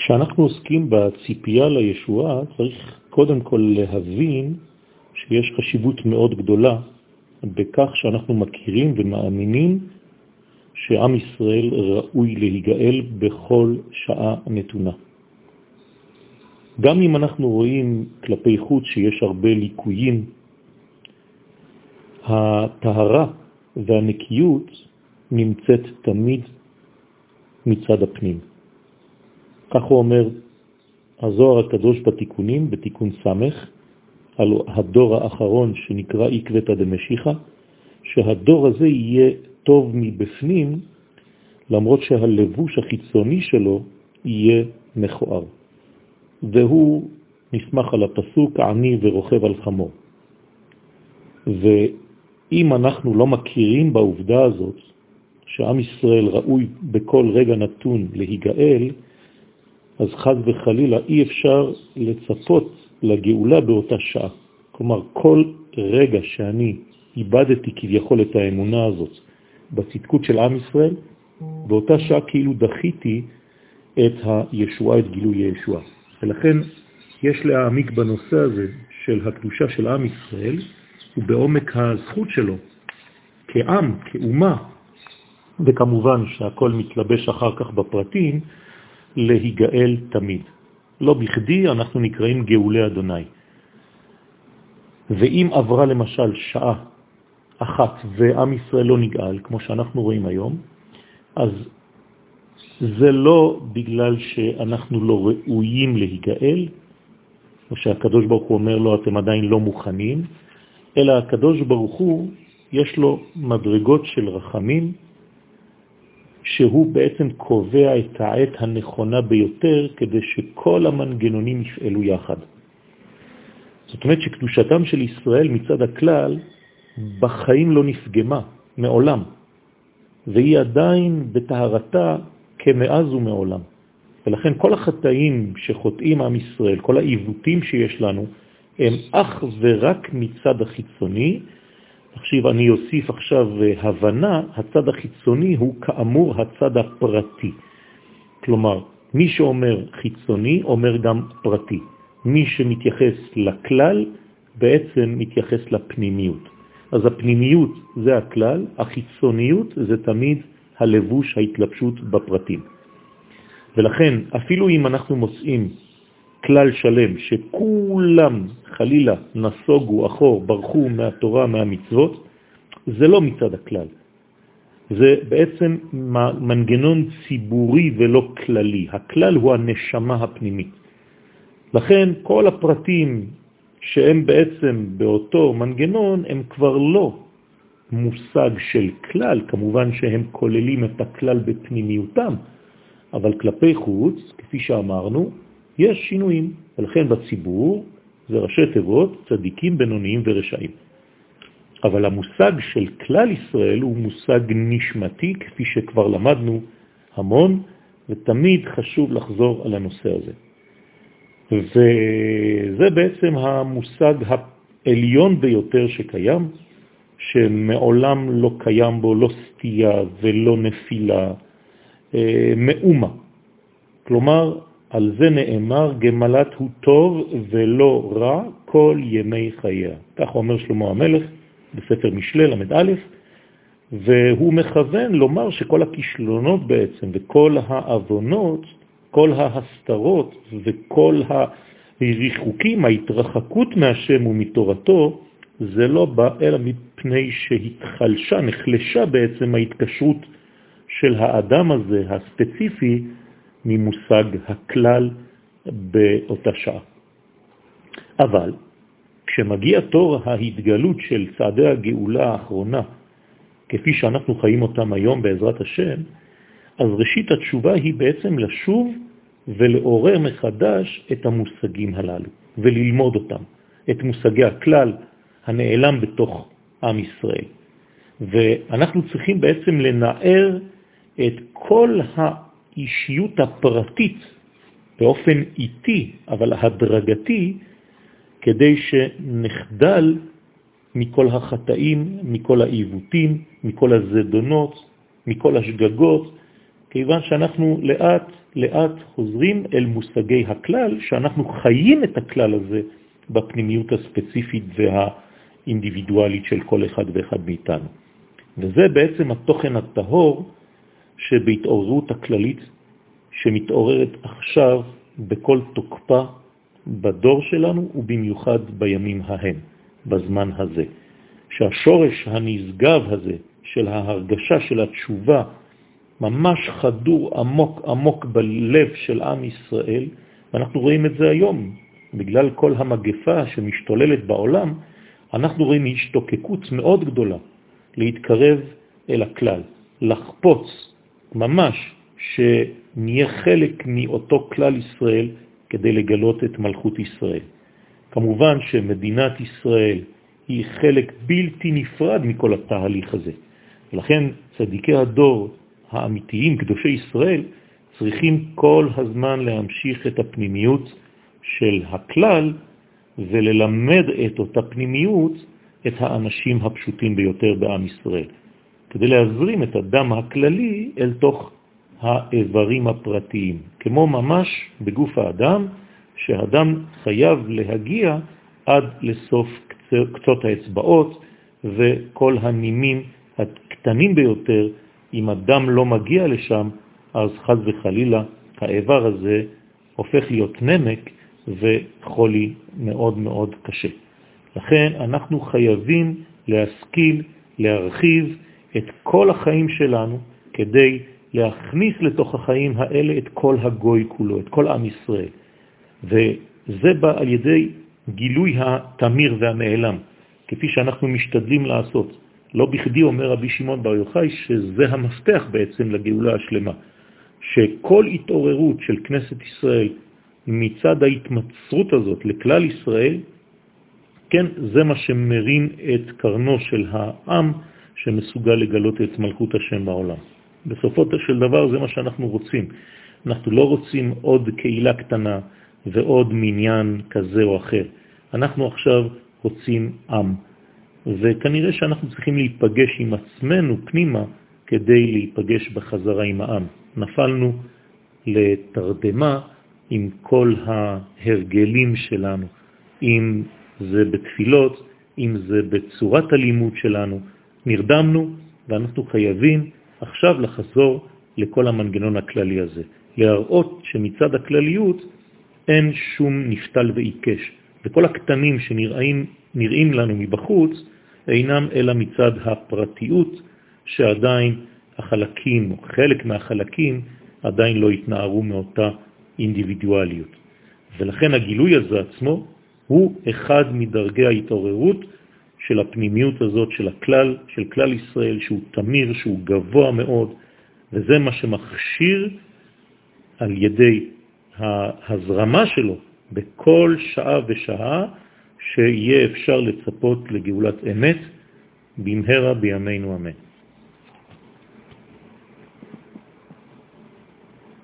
כשאנחנו עוסקים בציפייה לישועה, צריך קודם כל להבין שיש חשיבות מאוד גדולה בכך שאנחנו מכירים ומאמינים שעם ישראל ראוי להיגאל בכל שעה נתונה. גם אם אנחנו רואים כלפי חוץ שיש הרבה ליקויים, הטהרה והנקיות נמצאת תמיד מצד הפנים. כך הוא אומר הזוהר הקדוש בתיקונים, בתיקון סמך, על הדור האחרון שנקרא עקבתא דמשיחא, שהדור הזה יהיה טוב מבפנים, למרות שהלבוש החיצוני שלו יהיה מכוער. והוא נסמך על הפסוק עני ורוכב על חמור. ואם אנחנו לא מכירים בעובדה הזאת, שעם ישראל ראוי בכל רגע נתון להיגאל, אז חז וחלילה אי אפשר לצפות לגאולה באותה שעה. כלומר, כל רגע שאני איבדתי כביכול את האמונה הזאת בצדקות של עם ישראל, באותה שעה כאילו דחיתי את הישועה, את גילוי הישועה. ולכן יש להעמיק בנושא הזה של הקדושה של עם ישראל ובעומק הזכות שלו כעם, כאומה, וכמובן שהכל מתלבש אחר כך בפרטים, להיגאל תמיד. לא בכדי אנחנו נקראים גאולי אדוני. ואם עברה למשל שעה אחת ועם ישראל לא נגאל, כמו שאנחנו רואים היום, אז זה לא בגלל שאנחנו לא ראויים להיגאל, או שהקדוש ברוך הוא אומר לו, אתם עדיין לא מוכנים, אלא הקדוש ברוך הוא, יש לו מדרגות של רחמים, שהוא בעצם קובע את העת הנכונה ביותר כדי שכל המנגנונים יפעלו יחד. זאת אומרת שקדושתם של ישראל מצד הכלל בחיים לא נפגמה, מעולם, והיא עדיין בטהרתה כמאז ומעולם. ולכן כל החטאים שחוטאים עם ישראל, כל העיוותים שיש לנו, הם אך ורק מצד החיצוני, תקשיב, אני אוסיף עכשיו אה, הבנה, הצד החיצוני הוא כאמור הצד הפרטי. כלומר, מי שאומר חיצוני אומר גם פרטי. מי שמתייחס לכלל בעצם מתייחס לפנימיות. אז הפנימיות זה הכלל, החיצוניות זה תמיד הלבוש, ההתלבשות בפרטים. ולכן, אפילו אם אנחנו מוצאים כלל שלם שכולם חלילה נסוגו אחור, ברחו מהתורה, מהמצוות, זה לא מצד הכלל. זה בעצם מנגנון ציבורי ולא כללי. הכלל הוא הנשמה הפנימית. לכן כל הפרטים שהם בעצם באותו מנגנון הם כבר לא מושג של כלל, כמובן שהם כוללים את הכלל בפנימיותם, אבל כלפי חוץ, כפי שאמרנו, יש שינויים, ולכן בציבור זה ראשי תיבות, צדיקים, בינוניים ורשעים. אבל המושג של כלל ישראל הוא מושג נשמתי, כפי שכבר למדנו המון, ותמיד חשוב לחזור על הנושא הזה. וזה בעצם המושג העליון ביותר שקיים, שמעולם לא קיים בו לא סטייה ולא נפילה, אה, מאומה. כלומר, על זה נאמר, גמלת הוא טוב ולא רע כל ימי חייה. כך אומר שלמה המלך בספר משלי, למד והוא מכוון לומר שכל הכישלונות בעצם וכל האבונות, כל ההסתרות וכל הריחוקים, ההתרחקות מהשם ומתורתו, זה לא בא אלא מפני שהתחלשה, נחלשה בעצם ההתקשרות של האדם הזה, הספציפי, ממושג הכלל באותה שעה. אבל כשמגיע תור ההתגלות של צעדי הגאולה האחרונה, כפי שאנחנו חיים אותם היום בעזרת השם, אז ראשית התשובה היא בעצם לשוב ולעורר מחדש את המושגים הללו וללמוד אותם, את מושגי הכלל הנעלם בתוך עם ישראל. ואנחנו צריכים בעצם לנער את כל האישיות הפרטית באופן איטי, אבל הדרגתי, כדי שנחדל מכל החטאים, מכל העיוותים, מכל הזדונות, מכל השגגות, כיוון שאנחנו לאט לאט חוזרים אל מושגי הכלל, שאנחנו חיים את הכלל הזה בפנימיות הספציפית והאינדיבידואלית של כל אחד ואחד מאיתנו. וזה בעצם התוכן הטהור שבהתעוררות הכללית שמתעוררת עכשיו בכל תוקפה בדור שלנו ובמיוחד בימים ההם, בזמן הזה. שהשורש הנשגב הזה של ההרגשה של התשובה ממש חדור עמוק עמוק בלב של עם ישראל, ואנחנו רואים את זה היום, בגלל כל המגפה שמשתוללת בעולם, אנחנו רואים השתוקקות מאוד גדולה להתקרב אל הכלל, לחפוץ ממש שנהיה חלק מאותו כלל ישראל כדי לגלות את מלכות ישראל. כמובן שמדינת ישראל היא חלק בלתי נפרד מכל התהליך הזה. ולכן צדיקי הדור האמיתיים, קדושי ישראל, צריכים כל הזמן להמשיך את הפנימיות של הכלל וללמד את אותה פנימיות את האנשים הפשוטים ביותר בעם ישראל, כדי להזרים את הדם הכללי אל תוך האיברים הפרטיים, כמו ממש בגוף האדם, שהאדם חייב להגיע עד לסוף קצות האצבעות וכל הנימים הקטנים ביותר, אם הדם לא מגיע לשם, אז חז וחלילה האיבר הזה הופך להיות נמק וחולי מאוד מאוד קשה. לכן אנחנו חייבים להשכיל, להרחיב את כל החיים שלנו כדי להכניס לתוך החיים האלה את כל הגוי כולו, את כל עם ישראל. וזה בא על ידי גילוי התמיר והנעלם, כפי שאנחנו משתדלים לעשות. לא בכדי אומר רבי שמעון בר יוחאי שזה המפתח בעצם לגאולה השלמה, שכל התעוררות של כנסת ישראל מצד ההתמצרות הזאת לכלל ישראל, כן, זה מה שמרים את קרנו של העם שמסוגל לגלות את מלכות השם בעולם. בסופו של דבר זה מה שאנחנו רוצים. אנחנו לא רוצים עוד קהילה קטנה ועוד מניין כזה או אחר. אנחנו עכשיו רוצים עם, וכנראה שאנחנו צריכים להיפגש עם עצמנו פנימה כדי להיפגש בחזרה עם העם. נפלנו לתרדמה עם כל ההרגלים שלנו, אם זה בתפילות, אם זה בצורת הלימוד שלנו. נרדמנו ואנחנו חייבים עכשיו לחזור לכל המנגנון הכללי הזה, להראות שמצד הכלליות אין שום נפתל ועיקש, וכל הקטנים שנראים נראים לנו מבחוץ אינם אלא מצד הפרטיות שעדיין החלקים, או חלק מהחלקים, עדיין לא התנערו מאותה אינדיבידואליות. ולכן הגילוי הזה עצמו הוא אחד מדרגי ההתעוררות של הפנימיות הזאת של הכלל, של כלל ישראל, שהוא תמיר, שהוא גבוה מאוד, וזה מה שמכשיר על ידי ההזרמה שלו בכל שעה ושעה, שיהיה אפשר לצפות לגאולת אמת במהרה בימינו אמן.